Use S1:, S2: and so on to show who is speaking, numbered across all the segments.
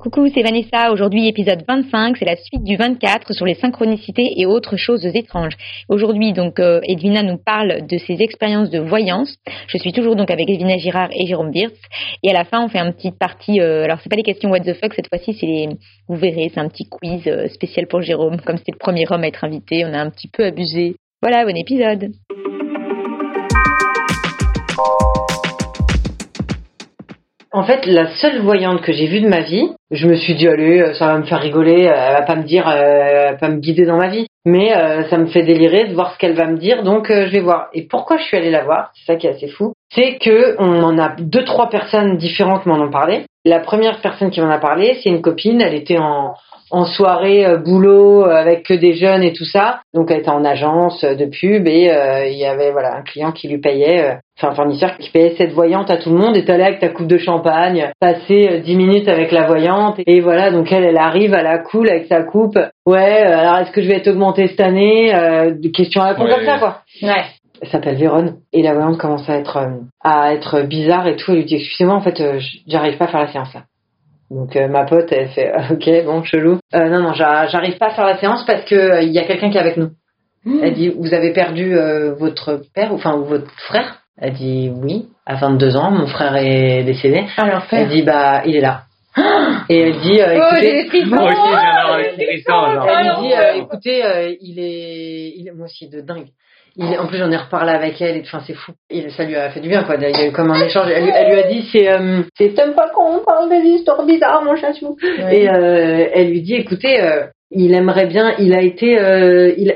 S1: Coucou, c'est Vanessa. Aujourd'hui, épisode 25, c'est la suite du 24 sur les synchronicités et autres choses étranges. Aujourd'hui, donc, euh, Edwina nous parle de ses expériences de voyance. Je suis toujours donc avec Edwina Girard et Jérôme Wirtz. Et à la fin, on fait une petite partie. Euh, alors, c'est pas les questions what the fuck cette fois-ci, c'est les. Vous verrez, c'est un petit quiz euh, spécial pour Jérôme. Comme c'était le premier homme à être invité, on a un petit peu abusé. Voilà, bon épisode.
S2: En fait, la seule voyante que j'ai vue de ma vie, je me suis dit allez, euh, ça va me faire rigoler, euh, elle va pas me dire, euh, elle va pas me guider dans ma vie, mais ça me fait délirer de voir ce qu'elle va me dire, donc je vais voir. Et pourquoi je suis allée la voir? C'est ça qui est assez fou, c'est que on en a deux trois personnes différentes m'en ont parlé. La première personne qui m'en a parlé, c'est une copine, elle était en en soirée euh, boulot euh, avec que des jeunes et tout ça. Donc elle était en agence euh, de pub et il y avait voilà un client qui lui payait, enfin un fournisseur qui payait cette voyante à tout le monde. Et t'allais avec ta coupe de champagne, passer dix minutes avec la voyante et voilà donc elle elle arrive à la cool avec sa coupe. Ouais, alors est-ce que je vais être augmentée cette année euh, Question à la comme ça quoi.
S1: Ouais.
S2: Elle s'appelle Véronne et la voyante commence à être à être bizarre et tout. Elle lui dit excusez-moi en fait j'arrive pas à faire la séance là. Donc euh, ma pote, elle fait ok, bon, chelou. Euh, non, non, j'arrive pas à faire la séance parce que euh, il y a quelqu'un qui est avec nous. Hmm. Elle dit vous avez perdu votre père, enfin ou votre frère? Elle dit oui, à 22 ans, mon frère est décédé.
S1: Ah,
S2: elle dit bah il est là. Et elle dit
S1: oh,
S2: écoutez,
S1: moi aussi,
S2: elle dit écoutez, il est, il est moi aussi de dingue en plus, j'en ai reparlé avec elle et enfin, c'est fou. Et ça lui a fait du bien, quoi. Il y a eu comme un échange. Elle, lui a dit, c'est, euh, c'est t'aimes pas quand on parle des histoires bizarres, mon chassou. Et euh, elle lui dit, écoutez, euh, il aimerait bien, il a été, euh, il,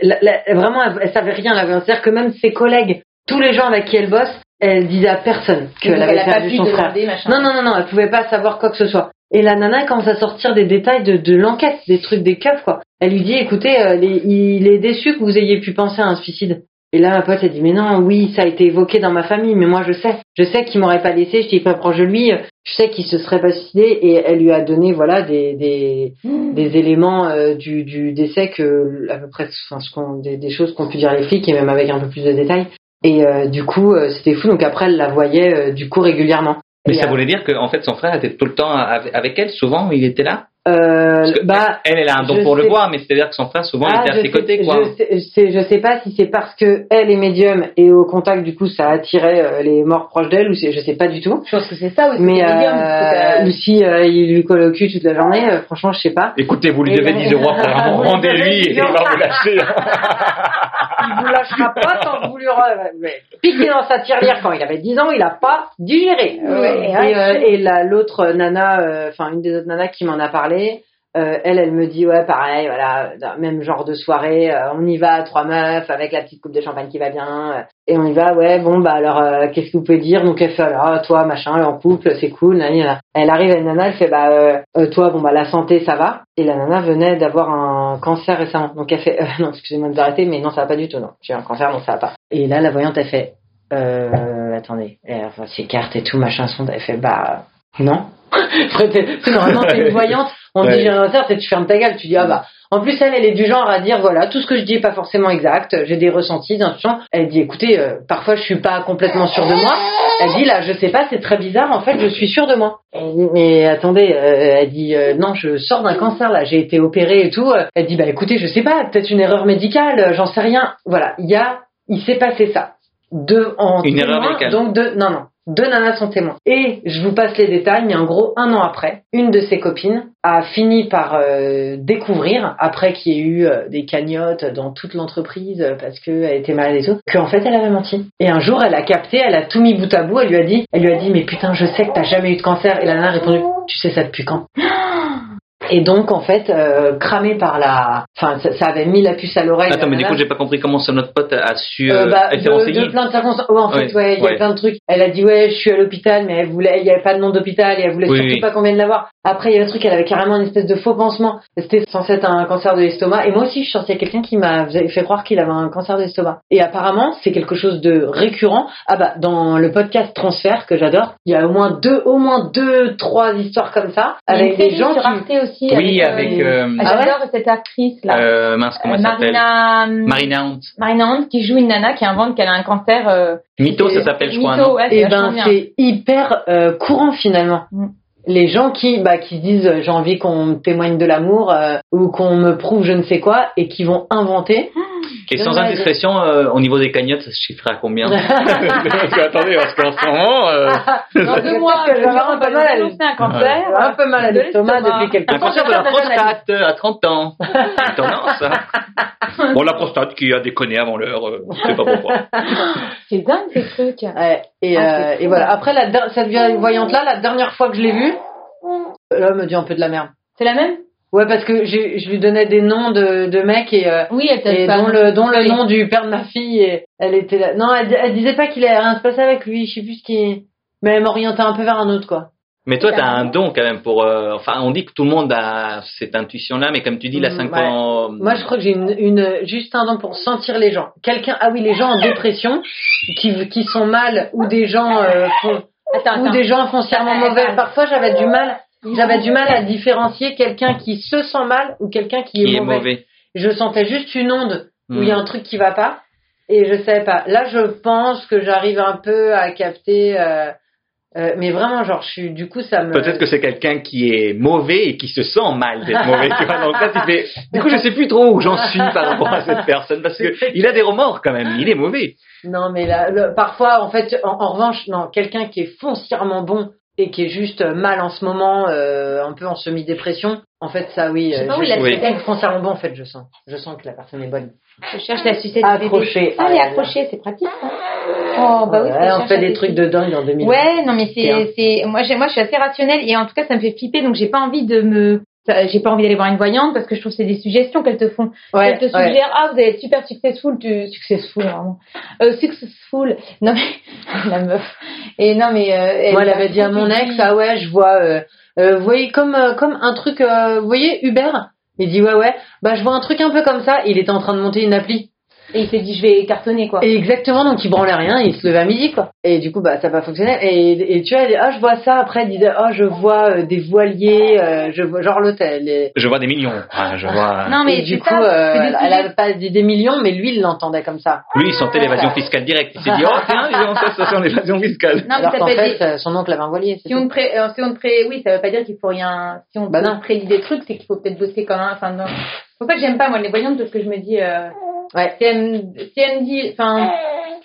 S2: vraiment, elle, savait rien. C'est-à-dire que même ses collègues, tous les gens avec qui elle bosse, elle disait à personne qu'elle avait perdu son frère. Non, non, non, non, elle pouvait pas savoir quoi que ce soit. Et la nana commence à sortir des détails de, de l'enquête, des trucs, des keufs, quoi. Elle lui dit, écoutez, euh, il est déçu que vous ayez pu penser à un suicide. Et là, ma pote, elle dit, mais non, oui, ça a été évoqué dans ma famille, mais moi, je sais. Je sais qu'il m'aurait pas laissé, je suis pas proche de lui, je sais qu'il se serait pas suicidé, et elle lui a donné, voilà, des, des, mmh. des éléments euh, du, du décès que, à peu près, enfin, ce qu'on, des, des choses qu'ont pu dire les flics, et même avec un peu plus de détails. Et euh, du coup, euh, c'était fou, donc après, elle la voyait, du coup, régulièrement.
S3: Mais ça voulait dire qu'en fait, son frère était tout le temps avec elle, souvent, il était là?
S2: Euh, bah,
S3: elle, elle a un don pour le voir, mais c'est-à-dire que son frère souvent il ah, était à ses côtés, quoi.
S2: Je sais, je sais pas si c'est parce que elle est médium et au contact du coup ça attirait euh, les morts proches d'elle ou je sais pas du tout.
S1: Je pense que c'est ça aussi.
S2: Mais euh, ou si euh, il lui colle au cul toute la journée, euh, franchement je sais pas.
S3: Écoutez, vous lui devez 10 euros après rendez-lui et il va vous lâcher.
S2: il vous lâchera pas tant que vous lui piquer dans sa tirelire quand il avait 10 ans, il a pas digéré. et, et l'autre nana, enfin une des autres nanas qui m'en a parlé euh, elle, elle me dit ouais pareil, voilà, même genre de soirée, euh, on y va trois meufs avec la petite coupe de champagne qui va bien, euh, et on y va, ouais bon bah alors qu'est-ce que vous pouvez dire? Donc elle fait alors toi machin, en couple, c'est cool, Elle arrive à une nana, elle fait bah toi bon bah la santé ça va, et la nana venait d'avoir un cancer récemment, donc elle fait non excusez-moi de vous arrêter, mais non ça va pas du tout, non. J'ai un cancer, non ça va pas. Et là la voyante elle fait attendez, elle ses cartes et tout machin son, elle fait bah non. Normalement, t'es une voyante, on dit j'ai un cancer, tu fermes ta gueule, tu dis ah bah. En plus, elle, elle est du genre à dire voilà, tout ce que je dis est pas forcément exact, j'ai des ressentis, d'intuition. Elle dit écoutez, euh, parfois je suis pas complètement sûre de moi. Elle dit là, je sais pas, c'est très bizarre, en fait, je suis sûre de moi. mais attendez, euh, elle dit euh, non, je sors d'un cancer là, j'ai été opérée et tout. Elle dit bah écoutez, je sais pas, peut-être une erreur médicale, j'en sais rien. Voilà, il y a, il s'est passé ça. Deux en
S3: une erreur médicale.
S2: Donc deux, non non, deux nanas sont témoins. Et je vous passe les détails, mais en gros, un an après, une de ses copines a fini par euh, découvrir, après qu'il y ait eu euh, des cagnottes dans toute l'entreprise euh, parce qu'elle était malade et tout, qu'en fait elle avait menti. Et un jour, elle a capté, elle a tout mis bout à bout, elle lui a dit, elle lui a dit, mais putain, je sais que t'as jamais eu de cancer. Et la nana a répondu, tu sais ça depuis quand? Et donc, en fait, euh, cramé par la... Enfin, ça, avait mis la puce à l'oreille.
S3: Attends, mais du coup, j'ai pas compris comment ça, notre pote a su...
S2: Euh, euh bah, elle de, plein de circonstances. en fait, ouais, il y a plein de trucs. Elle a dit, ouais, je suis à l'hôpital, mais elle voulait... Il y avait pas de nom d'hôpital et elle voulait surtout pas qu'on vienne la voir. Après, il y a le truc, elle avait carrément une espèce de faux pansement. C'était censé être un cancer de l'estomac. Et moi aussi, je suis sortie à quelqu'un qui m'a fait croire qu'il avait un cancer de l'estomac. Et apparemment, c'est quelque chose de récurrent. Ah bah, dans le podcast Transfert, que j'adore, il y a au moins deux, au moins deux, trois histoires comme ça. Avec des gens
S1: sur
S2: qui...
S1: Arte aussi.
S3: Oui, avec,
S1: euh,
S3: euh,
S1: ah, J'adore cette actrice là.
S3: euh, mince, comment
S1: Euh,
S3: elle s'appelle
S1: Marina.
S3: Marina Hunt.
S1: Marina Hunt qui joue une nana qui invente qu'elle a un cancer. euh,
S3: Mytho, ça s'appelle, je crois.
S1: Mytho, ouais,
S2: Et
S1: vachement
S2: ben,
S1: bien.
S2: c'est hyper euh, courant finalement.
S1: Mm.
S2: Les gens qui, bah, qui se disent euh, j'ai envie qu'on témoigne de l'amour euh, ou qu'on me prouve je ne sais quoi et qui vont inventer.
S3: Et sans
S2: Ouais,
S3: indiscrétion, euh, au niveau des cagnottes, ça se chiffre à combien Parce que, attendez, parce qu'en ce moment, euh,
S1: Dans deux mois,
S2: je vais avoir un peu mal à
S1: un
S2: un peu mal à l'estomac depuis quelques
S3: un
S2: temps.
S3: cancer de la prostate euh, à 30 ans. C'est étonnant, ça. Bon, la prostate qui a déconné avant l'heure, euh, je sais pas pourquoi.
S1: C'est dingue ces trucs.
S2: Ouais, et,
S1: Ah,
S2: euh, et voilà. Après, la, cette voyante là, la dernière fois que je l'ai vue, là, elle me dit un peu de la merde.
S1: C'est la même?
S2: Ouais, parce que je lui donnais des noms de, de mecs et, euh,
S1: Oui, elle
S2: et
S1: pas
S2: dont le, dont le nom du père de ma fille, et elle était là. Non, elle, elle disait pas qu'il allait rien se passer avec lui, je sais plus ce qui. Mais elle m'orientait un peu vers un autre, quoi.
S3: Mais toi, t'as un don quand même pour. euh, enfin, on dit que tout le monde a cette intuition-là, mais comme tu dis, la
S2: Mm,
S3: 5
S2: ouais.
S3: ans.
S2: Moi, je crois que j'ai une, une, juste un don pour sentir les gens. Quelqu'un, ah oui, les gens en dépression, qui, qui sont mal, ou des gens, euh, font,
S1: Attends,
S2: ou
S1: attends.
S2: des gens foncièrement mauvais. Parfois, j'avais du mal, j'avais du mal à différencier quelqu'un qui se sent mal ou quelqu'un qui,
S3: qui
S2: est, mauvais.
S3: mauvais.
S2: Je sentais juste une onde où il y a un truc qui va pas et je savais pas. Là, je pense que j'arrive un peu à capter, euh, euh, mais vraiment, genre, je suis, du coup, ça me.
S3: Peut-être que c'est quelqu'un qui est mauvais et qui se sent mal d'être mauvais. tu vois. Donc là, tu fais, du coup, je sais plus trop où j'en suis par rapport à cette personne parce que il a des remords quand même. Il est mauvais.
S2: Non, mais là, le- parfois, en fait, en, en revanche, non, quelqu'un qui est foncièrement bon et qui est juste mal en ce moment, euh, un peu en semi-dépression, en fait, ça, oui.
S1: Je sais
S2: euh,
S1: pas où il a
S3: Oui.
S2: en fait, je sens. Je sens que la personne est bonne.
S1: Je cherche la sucette
S2: Accroché.
S1: Ah, elle est
S2: là là.
S1: accrochée, c'est pratique. ça. Oh, bah oui.
S2: Ouais, on fait des trucs de dingue en 2000.
S1: Ouais, non mais c'est c'est moi moi je suis assez rationnelle et en tout cas ça me fait flipper donc j'ai pas envie de me j'ai pas envie d'aller voir une voyante parce que je trouve que c'est des suggestions qu'elles te font.
S2: ouais,
S1: Elles te
S2: ouais.
S1: suggèrent ah vous allez être super successful, tu successful vraiment. Euh, successful. Non mais la meuf. Et non mais euh,
S2: Moi, elle avait dit à mon ex, ah ouais, je vois, euh, euh, vous voyez, comme, euh, comme un truc, euh, vous voyez, Uber? Il dit, ouais, ouais, bah, je vois un truc un peu comme ça. Il était en train de monter une appli.
S1: Et il s'est dit je vais cartonner quoi.
S2: Et exactement, donc il branlait rien, il se levait à midi, quoi. Et du coup, bah, ça n'a pas fonctionné. Et, et tu vois, elle dit, ah, je vois ça. Après, elle disait, ah, je vois euh, des voiliers, euh, je vois, genre l'hôtel. Et,
S3: Je vois des millions. Je vois.
S1: Non mais
S2: et du coup,
S1: ça,
S2: euh,
S1: c'est des
S2: elle avait pas dit des millions, mais lui, il l'entendait comme ça.
S3: Lui, il sentait l'évasion fiscale directe. Il s'est dit, oh tiens, ils ont ça, ça sent l'évasion fiscale.
S1: Non mais
S2: Alors qu'en fait,
S1: des-
S2: euh, son oncle avait un voilier.
S1: Si on, te pré... euh, si on te pré... Oui, ça veut pas dire qu'il faut rien. Si on
S2: Bah
S1: prédit des trucs, c'est qu'il faut peut-être bosser quand même. Enfin, non. C'est pour ça que j'aime pas, moi, les voyantes, parce que je me dis. Euh...
S2: Ouais.
S1: Me dit. Enfin,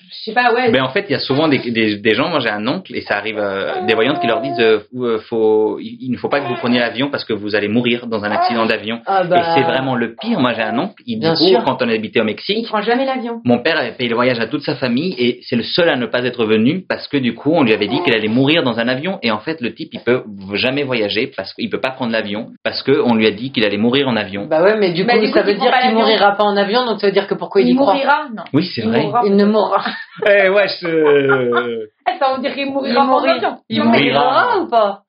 S1: je sais pas, ouais.
S3: Mais en fait, il y a souvent des, des, des gens, moi j'ai un oncle, et ça arrive, euh, des voyantes qui leur disent, euh, euh, faut, il il ne faut pas que vous preniez l'avion parce que vous allez mourir dans un accident d'avion.
S2: Ah, bah,
S3: Et c'est vraiment le pire. Moi j'ai un oncle, il,
S2: Bien
S3: coup,
S2: sûr.
S3: quand on habitait au
S1: Il
S3: Mexique,
S1: prend jamais l'avion.
S3: mon père avait payé le voyage à toute sa famille et c'est le seul à ne pas être venu parce que du coup on lui avait dit qu'il allait mourir dans un avion et en fait le type il peut jamais voyager parce qu'il peut pas prendre l'avion parce que on lui a dit qu'il allait mourir en avion.
S2: Bah ouais, mais du
S1: Bah,
S2: coup,
S1: du coup,
S2: ça veut
S1: il
S2: dire qu'il mourira pas en avion, donc ça veut dire que pourquoi il,
S1: il
S2: y croit
S1: Non.
S3: Oui c'est
S1: Il
S3: vrai.
S1: mourra.
S2: Il ne mourra.
S3: Eh ouais, je-
S1: Attends, on dirait qu'il
S2: Il
S1: mourira pas en
S2: mourira.
S1: avion.
S2: Il
S3: mourira.
S2: mourira ou pas?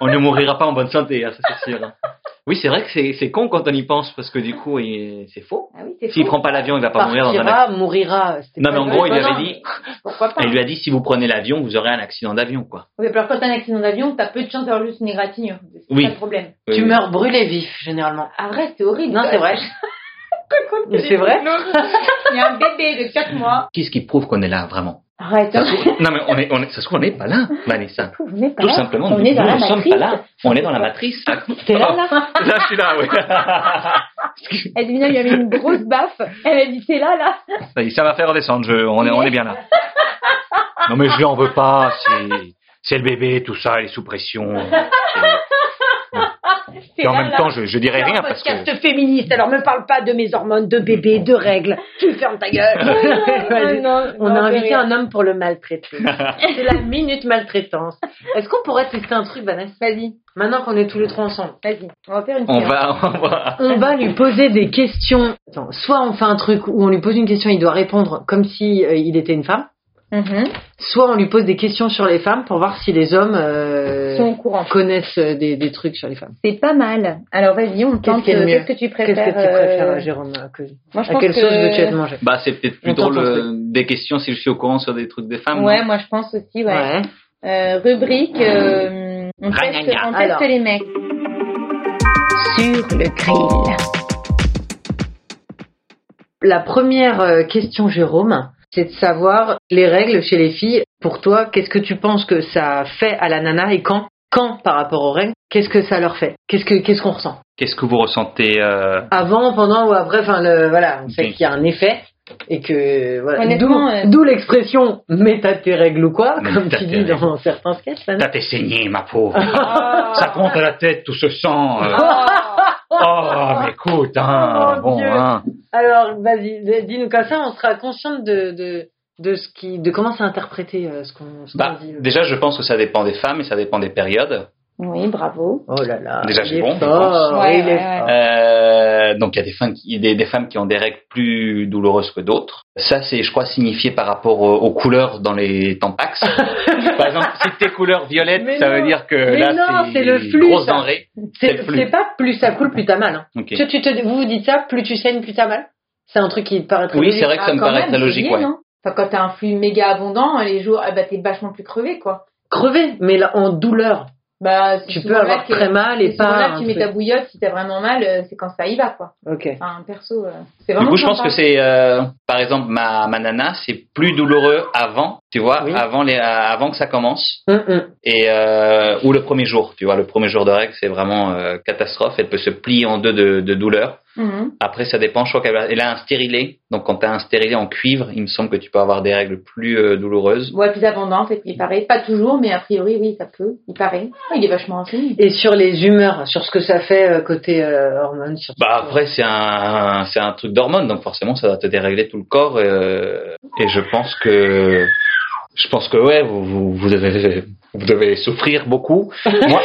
S3: On ne mourira pas en bonne santé, hein, ça c'est sûr. Oui c'est vrai que c'est c'est con quand on y pense parce que du coup il- c'est faux.
S1: Ah oui, c'est
S3: S'il
S1: faux.
S3: prend pas l'avion il va pas mourir dans un avion.
S2: Partira, mourira.
S3: Non
S2: pas
S3: mais en
S2: vrai.
S3: gros il lui avait dit,
S1: Pourquoi pas?
S3: Il lui a dit si vous prenez l'avion vous aurez un accident d'avion quoi.
S1: Oui, alors quand t'as un accident d'avion, t'as peu de chance d'avoir juste une égratignure. C'est
S3: Oui.
S1: ça le problème.
S2: Tu
S3: Oui,
S2: meurs brûlé vif, généralement.
S1: Arrête, c'est horrible.
S2: Non, c'est vrai. Mais c'est vrai.
S1: Il y a un bébé de 4 mois.
S3: Qu'est-ce qui prouve qu'on est là vraiment?
S1: Arrête.
S3: Ça trouve- Non mais on est, on est, ça se trouve on n'est pas là, Vanessa.
S1: On n'est pas
S3: Tout
S1: là.
S3: simplement,
S1: on
S3: nous
S1: est dans
S3: nous
S1: la
S3: ne sommes
S1: matrice.
S3: pas là. On est dans la matrice.
S1: T'es là, là
S3: Là, je suis là, oui.
S1: Edwina lui a mis une grosse baffe. Elle a dit t'es là, là.
S3: Ça y est, ça va faire redescendre. Je, on, est, on est bien là. Non, mais je lui en veux pas. C'est, c'est le bébé, tout ça, elle est sous pression. Et en
S1: là,
S3: même
S1: là.
S3: temps, je, je dirais rien parce que.
S2: podcast féministe, alors me parle pas de mes hormones, de bébé, de règles. Tu fermes ta gueule.
S1: Non,
S2: On
S1: non,
S2: a invité
S1: rien.
S2: un homme pour le maltraiter. C'est la minute maltraitance. Est-ce qu'on pourrait tester un truc, Vanessa?
S1: Vas-y,
S2: Maintenant qu'on est tous les trois ensemble.
S1: vas-y. On va faire une
S3: On va, on va.
S2: On va lui poser des questions. Attends, soit on fait un truc où on lui pose une question, il doit répondre comme si euh, il était une femme.
S1: Mhm.
S2: soit on lui pose des questions sur les femmes pour voir si les hommes euh,
S1: Sont au courant.
S2: connaissent euh, des, des trucs sur les femmes.
S1: C'est pas mal. Alors vas-y, on tente. euh, Qu'est-ce que tu
S2: Qu'est-ce
S1: préfères
S2: que tu préfères,
S1: euh,
S2: Jérôme que-
S1: Moi, je
S2: À
S1: pense
S2: quelle
S1: que...
S2: sauce veux-tu être mangé
S3: Bah, c'est peut-être plus drôle des questions si je suis au courant sur des trucs des femmes.
S1: Ouais, moi je pense aussi, ouais.
S2: Ouais.
S1: Euh, rubrique, euh, on teste, on teste
S2: Alors.
S1: les mecs. Sur le grill.
S2: La première question, Jérôme, c'est de savoir les règles chez les filles. Pour toi, qu'est-ce que tu penses que ça fait à la nana et quand? Quand par rapport aux règles Qu'est-ce que ça leur fait? Qu'est-ce que qu'est-ce qu'on ressent?
S3: Qu'est-ce que vous ressentez euh,
S2: Avant, pendant ou après Enfin, le, voilà, on sait qu'il y a un effet et que voilà.
S1: Honnêtement,
S2: D'où
S1: euh,
S2: d'où l'expression "mais t'as tes règles ou quoi",
S3: Mais
S2: comme tu dis
S3: règles.
S2: dans certains sketchs.
S3: T'as tes saignées, ma pauvre.
S1: Ah.
S3: Ça monte à la tête, tout ce sang. euh.
S1: Oh,
S3: mais écoute, hein,
S2: Oh,
S3: bon, hein.
S2: Alors, vas-y, dis-nous comme ça, on sera consciente de de de ce qui, de comment c'est interprété euh, ce qu'on ce
S3: Bah,
S2: dit. euh.
S3: déjà, je pense que ça dépend des femmes et ça dépend des périodes.
S1: Oui, bravo.
S2: Oh là là.
S3: Déjà, c'est
S2: est
S3: bon,
S2: fort.
S1: Ouais, ouais.
S3: Euh, donc, il y a des femmes, qui, des, des femmes qui ont des règles plus douloureuses que d'autres. Ça, c'est, je crois, signifié par rapport aux, aux couleurs dans les tampax. par exemple, si t'es couleur violette,
S2: Mais
S3: ça
S2: non.
S3: veut dire que
S2: Mais
S3: là,
S2: non, c'est le flux,
S3: grosse denrée. c'est le
S2: C'est
S3: flux.
S2: c'est pas plus ça coule, plus t'as mal. Hein.
S3: Ok.
S2: Tu, tu te, vous vous dites ça, plus tu saignes, plus t'as mal C'est un truc qui te paraît très
S3: Oui,
S2: logique.
S3: c'est vrai que ça
S1: Ah,
S3: me paraît
S1: même,
S3: très
S1: c'est
S3: logique, ouais.
S1: Enfin, quand t'as un flux méga abondant, les jours, ah bah, t'es vachement plus crevé, quoi.
S2: Crever, mais là, en douleur.
S1: Bah,
S2: Tu peux avoir
S1: que-
S2: très mal et pas.
S1: là tu mets ta bouillotte, si t'as vraiment mal, euh, c'est quand ça y va, quoi.
S2: Ok.
S1: Enfin, perso, euh,
S3: Du coup, je pense
S1: sympa.
S3: que c'est, euh, par exemple, ma, ma nana, c'est plus douloureux avant, tu vois,
S2: Oui.
S3: avant les, avant que ça commence,
S2: Hum, hum.
S3: et euh, ou le premier jour, tu vois, le premier jour de règle, c'est vraiment euh, catastrophe. Elle peut se plier en deux de, de douleur.
S1: Mhm.
S3: Après, ça dépend. Je crois qu'elle a, elle a un stérilet, donc quand t'as un stérilet en cuivre, il me semble que tu peux avoir des règles plus euh, douloureuses.
S1: Ouais, plus abondante, et puis il paraît, pas toujours, mais a priori, oui, ça peut, il paraît. Ah, il est vachement renseigné.
S2: Et sur les humeurs, sur ce que ça fait euh, côté euh, hormones. Sur
S3: Bah après, c'est un, c'est un truc d'hormones, donc forcément, ça va te dérégler tout le corps. euh, et je pense que, je pense que ouais, vous, vous, vous devez, vous devez souffrir beaucoup. Moi,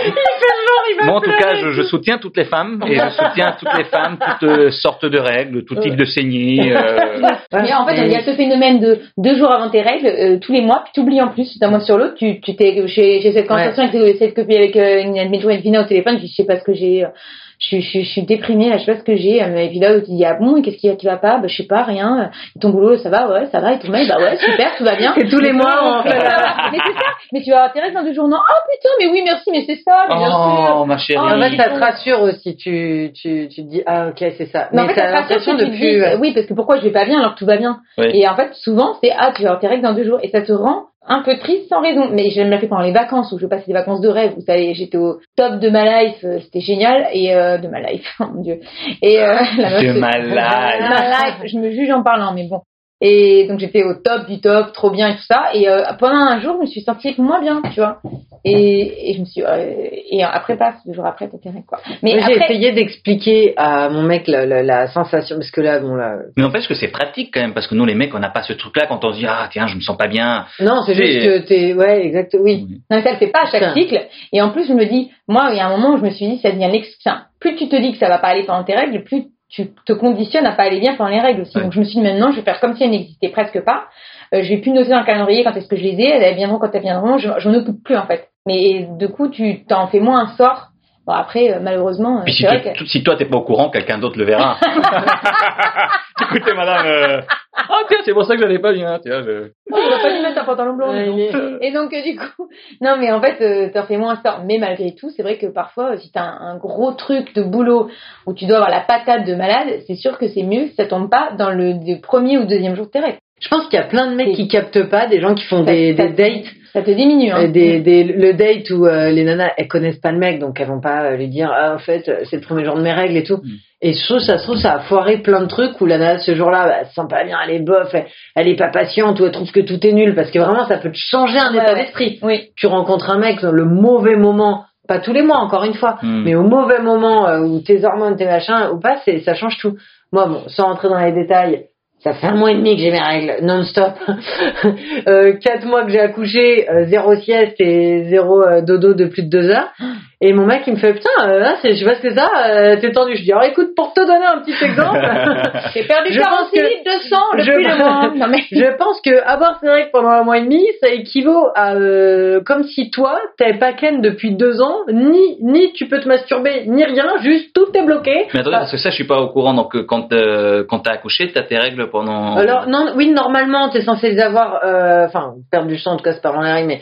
S3: moi, en tout cas, je, je soutiens toutes les femmes et je soutiens toutes les femmes, toutes euh, sortes de règles, tout type de saignée. euh,
S1: Mais en fait, il y a ce phénomène de deux jours avant tes règles, euh, tous les mois, puis t'oublies en plus d'un mois sur l'autre. Tu, tu t'es, j'ai, j'ai cette conversation avec cette copine avec euh, une admettion Elvina au téléphone. Je sais pas ce que j'ai. Je, je, je suis déprimée là, je sais pas ce que j'ai. M'a dit, là, tu dis, ah bon, et qu'est-ce qui va, qui va pas? Bah, je sais pas, rien. Et ton boulot, ça va, ouais, ça va. Et ton mail, bah ouais, super, tout va bien.
S2: Et tous les mois, on fait
S1: mais c'est ça. Mais tu vas règles dans deux jours, non Oh putain, mais oui, merci, mais c'est ça, mais bien sûr.
S3: Oh, ma chérie.
S1: Oh,
S2: En fait, ça te rassure aussi. Tu, tu, tu te dis, ah, ok, c'est ça.
S1: Mais en
S2: Mais
S1: fait,
S2: t'as
S1: ça te rassure
S2: l'impression de plus.
S1: oui, parce que pourquoi je vais pas bien alors que tout va bien?
S3: Oui.
S1: Et en fait, souvent, c'est ah, tu vas règles dans deux jours, et ça te rend un peu triste sans raison. Mais je me l'ai fait pendant les vacances où je passais des vacances de rêve. Vous savez, j'étais au top de ma life, euh, c'était génial et euh, de ma life, oh mon dieu. Et euh, la
S3: De ma life.
S1: ma life. Je me juge en parlant, mais bon. Et donc j'étais au top du top, trop bien et tout ça. Et euh, pendant un jour, je me suis sentie moins bien, tu vois. Et, et je me suis euh, et après passe deux jours après tes quoi. Mais
S2: Moi, J'ai essayé d'expliquer à mon mec la, la, la sensation, parce que là, bon, là.
S3: Mais n'empêche que c'est pratique quand même, parce que nous les mecs, on n'a pas ce truc-là quand on se dit ah tiens, je me sens pas bien.
S2: Non, c'est juste que t'es, ouais, exact, oui.
S1: Non, mais ça le fait pas à chaque cycle. Et en plus, je me dis, moi, il y a un moment où je me suis dit, ça devient l'ex. Enfin, plus tu te dis que ça va pas aller pendant tes règles, plus tu te conditionnes à pas aller bien pendant les règles aussi.
S3: Ouais.
S1: Donc je me suis dit, maintenant, je vais faire comme si elles n'existaient presque pas. Euh, je vais plus noter dans le calendrier quand est-ce que je les ai. Elles viendront quand elles viendront. Je, je m'en occupe plus en fait. Mais du coup, tu t'en fais moins un sort. Bon après, euh, malheureusement, euh,
S3: Puis si,
S1: c'est vrai
S3: tu-
S1: que
S3: si toi t'es pas au courant, quelqu'un d'autre le verra. Écoutez madame, euh... oh tiens, c'est pour ça que j'allais pas bien. Tiens, je...
S1: Oh, il va pas lui mettre un pantalon blanc.
S2: Ouais,
S1: Et donc, euh, du coup, non, mais en fait, euh, t'en fais moins sort. Mais malgré tout, c'est vrai que parfois, si t'as un, un gros truc de boulot où tu dois avoir la patate de malade, c'est sûr que c'est mieux si ça tombe pas dans le, le premier ou deuxième jour de tes règles.
S2: Je pense qu'il y a plein de mecs
S1: C'est-
S2: qui captent pas, des gens qui font des dates,
S1: Ça te diminue, hein.
S2: des, des, le date où euh, les nanas, elles connaissent pas le mec, donc elles vont pas euh, lui dire, ah, en fait, euh, c'est le premier jour de mes règles et tout.
S3: Mm.
S2: Et je trouve, ça se trouve, ça a foiré plein de trucs où la nana, ce jour-là, bah, elle se sent pas bien, elle est bof, elle, elle est pas patiente, ou elle trouve que tout est nul, parce que vraiment, ça peut te changer un
S1: Ouais,
S2: état
S1: ouais.
S2: d'esprit.
S1: Oui.
S2: Tu rencontres un mec dans le mauvais moment, pas tous les mois, encore une fois,
S3: Hmm.
S2: mais au mauvais moment euh, où tes hormones, tes machins, ou pas, c'est, ça change tout. Moi, bon, sans rentrer dans les détails, ça fait un mois et demi que j'ai mes règles non-stop. euh, quatre mois que j'ai accouché, euh, zéro sieste et zéro euh, dodo de plus de deux heures. Et mon mec, il me fait putain, euh, là, c'est, je sais pas ce que c'est ça, euh, t'es tendu. Je dis alors écoute, pour te donner un petit exemple,
S1: J'ai perdu
S2: Je
S1: 46
S2: pense que-
S1: litres de sang
S2: je-
S1: depuis le mois. Non mais
S2: je pense que avoir ses règles pendant un mois et demi, ça équivaut à euh, comme si toi, t'avais pas ken depuis deux ans, ni ni tu peux te masturber, ni rien, juste tout est bloqué.
S3: Mais attendez, parce que ça, je suis pas au courant. Donc, euh, quand, euh, quand t'as accouché, t'as tes règles pendant.
S2: Alors non, oui, normalement, t'es censé les avoir, euh, enfin, perdre du sang, en tout cas, c'est pas vraiment les règles, mais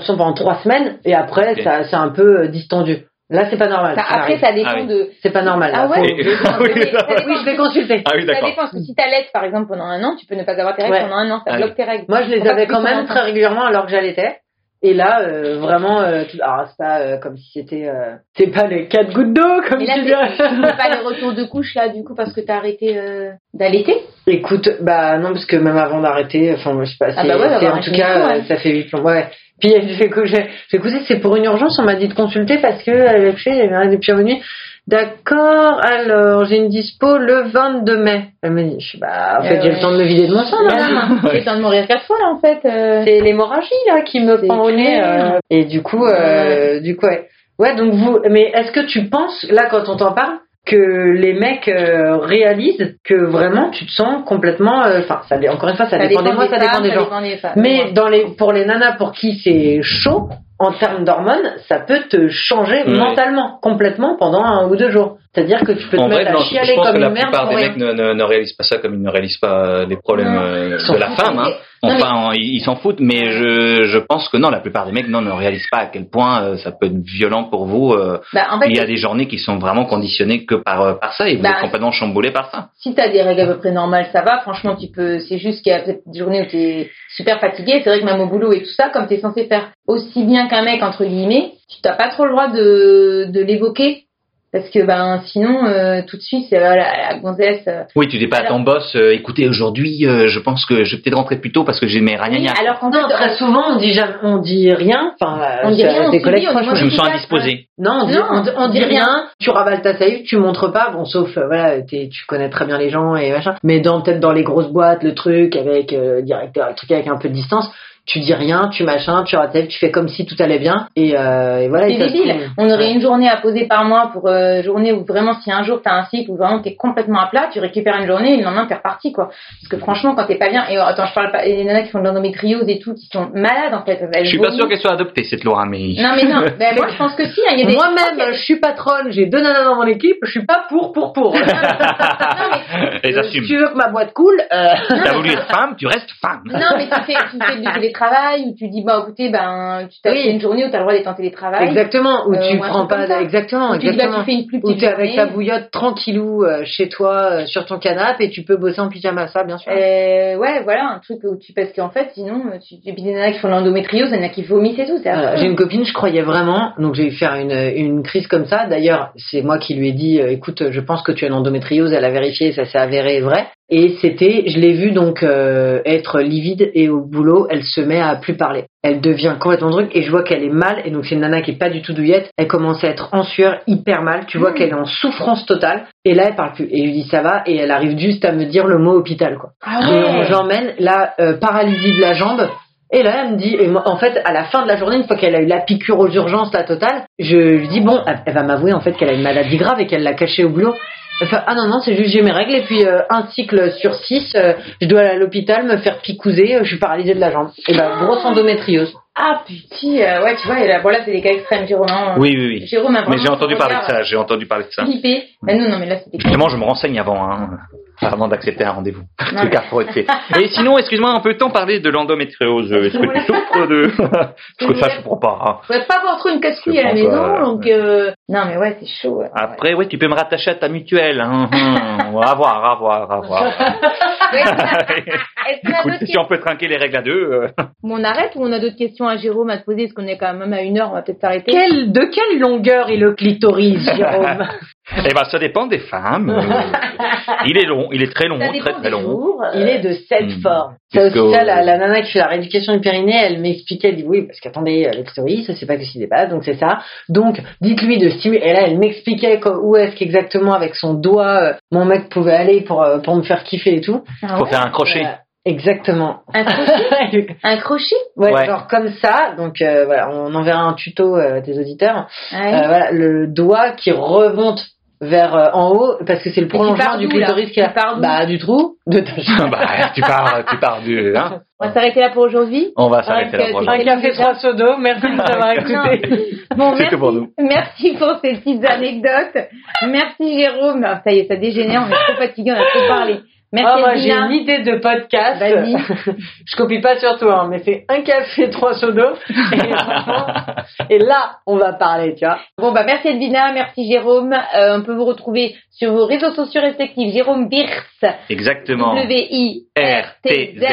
S2: sang pendant trois semaines, et après, ça, c'est un peu euh, distendu. Là, c'est pas normal.
S1: ça-
S2: ça
S1: après
S2: arrive.
S1: ça dépend
S3: Ah oui.
S1: de.
S2: c'est pas normal.
S1: Ah ouais.
S3: Et-
S1: Ça
S3: Oui, ça-
S1: ça
S2: je vais consulter.
S3: Ah oui,
S1: Ça
S3: d'accord.
S1: dépend parce que si t'allaites par exemple pendant un an, tu peux ne pas avoir tes règles
S2: Ouais.
S1: pendant un an, ça
S3: Ah
S1: bloque
S3: oui.
S1: tes règles.
S2: Moi, je les avais quand même très régulièrement alors que j'allaitais. Et là, euh, vraiment, euh, tout- alors c'est pas euh, comme si c'était, euh, c'est pas les quatre gouttes d'eau comme
S1: là,
S2: tu
S1: fais pas les retours de couche là du coup parce que t'as arrêté euh, d'allaiter?
S2: Écoute, bah non parce que même avant d'arrêter, enfin moi je sais pas,
S1: Ah
S2: c'est,
S1: bah ouais,
S2: en tout cas,
S1: ouais.
S2: ça fait huit plombs. Ouais. Puis j'ai fait que j'ai, j'ai écouté, c'est pour une urgence, on m'a dit de consulter parce que elle avait couché, elle avait depuis un nuit. D'accord, alors j'ai une dispo le 22 mai. Elle me dit, je suis bah en fait
S1: Euh,
S2: j'ai le temps de me vider de mon sang, madame.
S1: J'ai le temps de mourir quatre fois là en fait. euh.
S2: C'est l'hémorragie là qui me prend au nez. euh, et du coup, euh, du coup, ouais. Ouais, donc vous, mais est-ce que tu penses là quand on t'en parle que les mecs euh, réalisent que vraiment tu te sens complètement, euh, enfin, ça dé- encore une fois, ça, dépend des mois, ça dépend des gens.
S1: dépend des femmes.
S2: Mais dans les, pour les nanas pour qui c'est chaud, en termes d'hormones, ça peut te changer
S3: Ouais.
S2: mentalement, complètement pendant un ou deux jours. C'est-à-dire que tu peux te
S3: En vrai,
S2: mettre
S3: non,
S2: à
S3: je
S2: chialer
S3: pense
S2: comme
S3: que la
S2: une merde
S3: plupart
S2: pour
S3: des
S2: rien.
S3: mecs ne, ne, ne réalisent pas ça comme ils ne réalisent pas euh, les problèmes
S1: Non.
S3: euh, de la femme. Hein.
S1: Non, mais-
S3: Enfin, ils s'en foutent, mais je, je pense que non, la plupart des mecs non, ne réalisent pas à quel point euh, ça peut être violent pour vous.
S1: Bah, en fait,
S3: il y a des journées qui sont vraiment conditionnées que par, par ça et vous
S1: Bah,
S3: êtes complètement chamboulé par ça.
S1: si t'as des règles à peu près normales, ça va. Franchement, tu peux. C'est juste qu'il y a peut-être des journées où t'es super fatigué. C'est vrai que même au boulot et tout ça, comme t'es censé faire aussi bien qu'un mec entre guillemets, tu t'as pas trop le droit de de l'évoquer parce que ben sinon euh, tout de suite c'est voilà, la gonzesse. euh,
S3: Oui, tu dis pas à ton boss, euh, écoutez, aujourd'hui, euh, je pense que je vais peut-être rentrer plus tôt parce que j'ai mes
S1: oui, alors qu'en
S2: Non,
S1: fait,
S2: très souvent on dit jamais, on dit rien. Enfin,
S1: On dit
S2: ça-
S1: rien, on
S2: tes collègues
S1: dit,
S2: proches,
S3: je me sens indisposé.
S2: Non, on dit,
S1: Non,
S2: on, dit- on
S1: on
S2: dit
S1: dit
S2: rien.
S1: rien.
S2: Tu ravales ta salive, tu montres pas. Bon, sauf euh, voilà, tu connais très bien les gens et machin. Mais dans peut-être dans les grosses boîtes, le truc avec euh, directeur, le truc avec un peu de distance. Tu dis rien, tu machin, tu ratelles, tu fais comme si tout allait bien et, euh, et voilà.
S1: C'est débile.
S2: trouve-
S1: On aurait
S2: Ouais.
S1: une journée à poser par mois pour euh, journée où vraiment si un jour t'as un cycle où vraiment t'es complètement à plat, tu récupères une journée et le lendemain t'es reparti quoi. Parce que franchement quand t'es pas bien et oh, attends je parle pas les nanas qui font de l'endométriose et tout qui sont malades en fait. elles
S3: Je suis pas
S1: vomissent.
S3: sûr qu'elle soit adoptée cette loi, mais
S1: Non mais non, ben, moi je pense que si. hein, Il y a des
S2: Moi-même, je suis patronne, j'ai deux nanas dans mon équipe, je suis pas pour, pour, pour. Euh,
S3: assume.
S2: Si tu veux que ma boîte coule, euh,
S3: T'as voulu être femme, tu restes femme.
S1: Non mais tu fais, tu fais du télétravail ou tu dis bah écoutez ben tu
S2: Oui.
S1: fait une journée où t'as le droit d'être en télétravail.
S2: exactement, où
S1: Euh,
S2: tu prends pas, exactement,
S1: tu dis bah
S2: exactement.
S1: tu fais une plus
S2: Ou
S1: petite
S2: t'es avec ta bouillotte tranquillou euh, chez toi, euh, sur ton canapé et tu peux bosser en pyjama, ça, bien sûr.
S1: Euh, ouais, voilà, un truc où tu parce qu'en fait, sinon, tu, puis des nanas qui font l'endométriose, il y en a qui vomissent et tout.
S2: J'ai une copine, je croyais vraiment, donc j'ai eu faire une, une crise comme ça. D'ailleurs, c'est moi qui lui ai dit, écoute, je pense que tu as une endométriose. Elle a vérifié, ça s'est avéré vrai. Et c'était, je l'ai vue donc euh, être livide et au boulot, elle se met à plus parler. Elle devient complètement truc et je vois qu'elle est mal. Et donc c'est une nana qui est pas du tout douillette. Elle commence à être en sueur, hyper mal. Tu vois
S1: Mm.
S2: qu'elle est en souffrance totale. Et là, elle parle plus. Et je lui dis ça va? Et elle arrive juste à me dire le mot hôpital quoi.
S1: Ah ouais.
S2: j'emmène la euh, paralysie de la jambe. Et là, elle me dit, et moi, en fait, à la fin de la journée, une fois qu'elle a eu la piqûre aux urgences, la totale, je lui dis, bon, elle va m'avouer en fait qu'elle a une maladie grave et qu'elle l'a cachée au boulot. Ah non, non, c'est juste j'ai mes règles et puis euh, un cycle sur six, euh, je dois aller à l'hôpital me faire picouser, euh, je suis paralysée de la jambe. Et ben, grosse endométriose.
S1: Ah putain, euh, ouais, tu vois, et là, bon, là, c'est des cas extrêmes, Jérôme. hein.
S3: Oui, oui, oui.
S1: Jérôme
S3: Mais
S1: vraiment
S3: j'ai entendu parler de ça, j'ai entendu parler de ça.
S1: Flippé. Bah non, non, mais là, c'était
S3: Justement, je me renseigne avant, hein, avant d'accepter un rendez-vous. À frotter. Et sinon, excuse-moi, on peut-on parler de l'endométriose? Est-ce que tu souffres de... Parce que ça, je comprends pas. hein.
S1: Je pourrais pas avoir trop une casse-couille
S3: Je
S1: à la maison,
S3: pas,
S1: donc, euh... non, mais ouais, c'est chaud. ouais.
S3: Après, ouais, tu peux me rattacher à ta mutuelle. Hein, hum. à voir, à voir, à voir.
S1: Ouais. Est-ce qu'on a
S3: Écoute, si on peut tranquiller les règles à deux. euh.
S1: On arrête ou on a d'autres questions à Jérôme à te poser Parce qu'on est quand même à une heure, on va peut-être s'arrêter.
S2: De quelle longueur est le clitoris, Jérôme?
S3: Eh ben, ça dépend des femmes. Euh, il est long, il est très long,
S1: Ça
S3: très très
S1: des
S3: long.
S1: jours. euh,
S2: Il est de cette
S3: Hmm.
S2: forme. Ça aussi, ça, la, la nana qui fait la rééducation du périnée, elle m'expliquait, elle dit oui, parce qu'attendez, euh, le clitoris, ça c'est pas que s'il dépasse, donc c'est ça. Donc, dites-lui de stimuler. Et là, elle m'expliquait où est-ce qu'exactement avec son doigt, euh, mon mec pouvait aller pour, euh, pour me faire kiffer et tout.
S1: ah
S3: Faut faire un crochet.
S2: Euh, Exactement.
S1: Un crochet Un crochet
S2: ouais,
S3: Ouais.
S2: genre comme ça. Donc euh, voilà, on enverra un tuto euh, à tes auditeurs.
S1: Ouais.
S2: Euh, voilà, le doigt qui remonte vers euh, en haut parce que c'est le prolongement du clitoris qui a bah du trou de ta
S3: bah, tu pars, tu pars du. Hein
S1: On va s'arrêter là pour aujourd'hui.
S3: On va s'arrêter là pour aujourd'hui.
S2: Un café trois seaux d'eau. Merci de nous avoir écoutés.
S1: Bon,
S3: C'est
S1: merci,
S3: pour nous.
S1: merci pour ces petites anecdotes. Merci Jérôme. Ça y est, ça dégénère. On est trop fatigué, on a trop parlé. Merci
S2: Ah, moi j'ai une idée de podcast.
S1: Vas-y.
S2: Je copie pas sur toi, hein, mais c'est un café trois seaux d'eau. Et là, on va parler, tu vois.
S1: Bon bah merci Edwina, merci Jérôme. Euh, on peut vous retrouver sur vos réseaux sociaux respectifs. Jérôme Birz,
S3: Exactement.
S1: W-I-R-T-Z.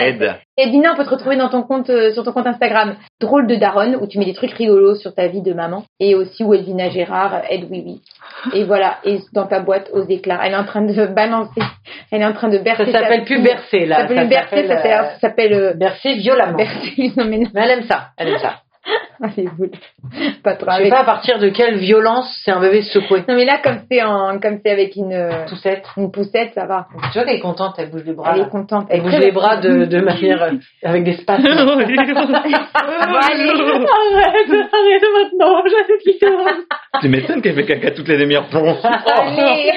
S1: Edwina, on peut te retrouver dans ton compte, euh, sur ton compte Instagram, drôle de daronne, où tu mets des trucs rigolos sur ta vie de maman. Et aussi où Edwina Gérard aide oui oui. Et voilà, et dans ta boîte aux éclats. Elle est en train de balancer, elle est en train de bercer.
S2: Ça
S1: sa
S2: s'appelle plus bercer, là.
S1: Ça s'appelle bercer, ça
S2: euh,
S1: s'appelle- s'appelle euh,
S2: bercer violemment.
S1: bercer. Non mais non,
S2: Mais elle aime ça, elle aime ça.
S1: allez, vous. Pas trop
S2: Je sais
S1: avec.
S2: pas à partir de quelle violence c'est un bébé secoué.
S1: Non mais là, comme c'est en, comme c'est avec une,
S2: Poussette.
S1: une poussette, ça va.
S2: Tu vois qu'elle est contente, elle bouge les bras.
S1: Elle
S2: là.
S1: est contente.
S2: Elle bouge les bras de, de manière euh, avec des spasmes.
S1: Bon, allez.
S2: arrête, arrête maintenant, j'arrête qui
S3: Tu m'étonnes qu'elle fait caca toutes les demi-heures.
S1: Allez.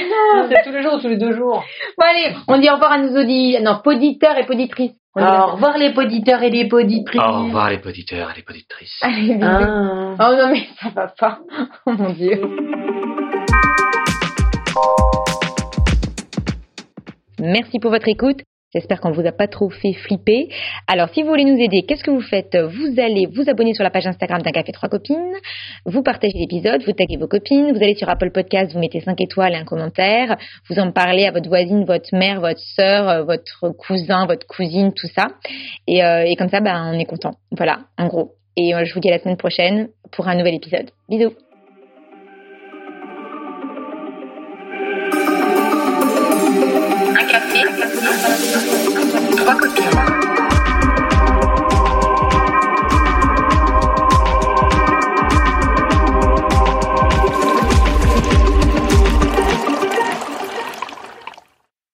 S2: C'est tous les jours, tous les deux jours.
S1: Bon, allez, on dit au revoir à nos auditeurs, non, et poditrices.
S2: Au revoir les poditeurs et les poditrices.
S3: Au revoir les poditeurs et les poditrices.
S1: Allez, bisous.
S2: Ah.
S1: Oh non, mais ça va pas. Oh mon dieu. Merci pour votre écoute. J'espère qu'on vous a pas trop fait flipper. Alors, si vous voulez nous aider, qu'est-ce que vous faites? Vous allez vous abonner sur la page Instagram d'un café trois copines. Vous partagez l'épisode, vous taguez vos copines. Vous allez sur Apple Podcast, vous mettez 5 étoiles et un commentaire. Vous en parlez à votre voisine, votre mère, votre sœur, euh, votre cousin, votre cousine, tout ça. Et, euh, et comme ça, ben, on est content. Voilà, en gros. Et euh, je vous dis à la semaine prochaine pour un nouvel épisode. Bisous.
S4: Un café. Trois copines.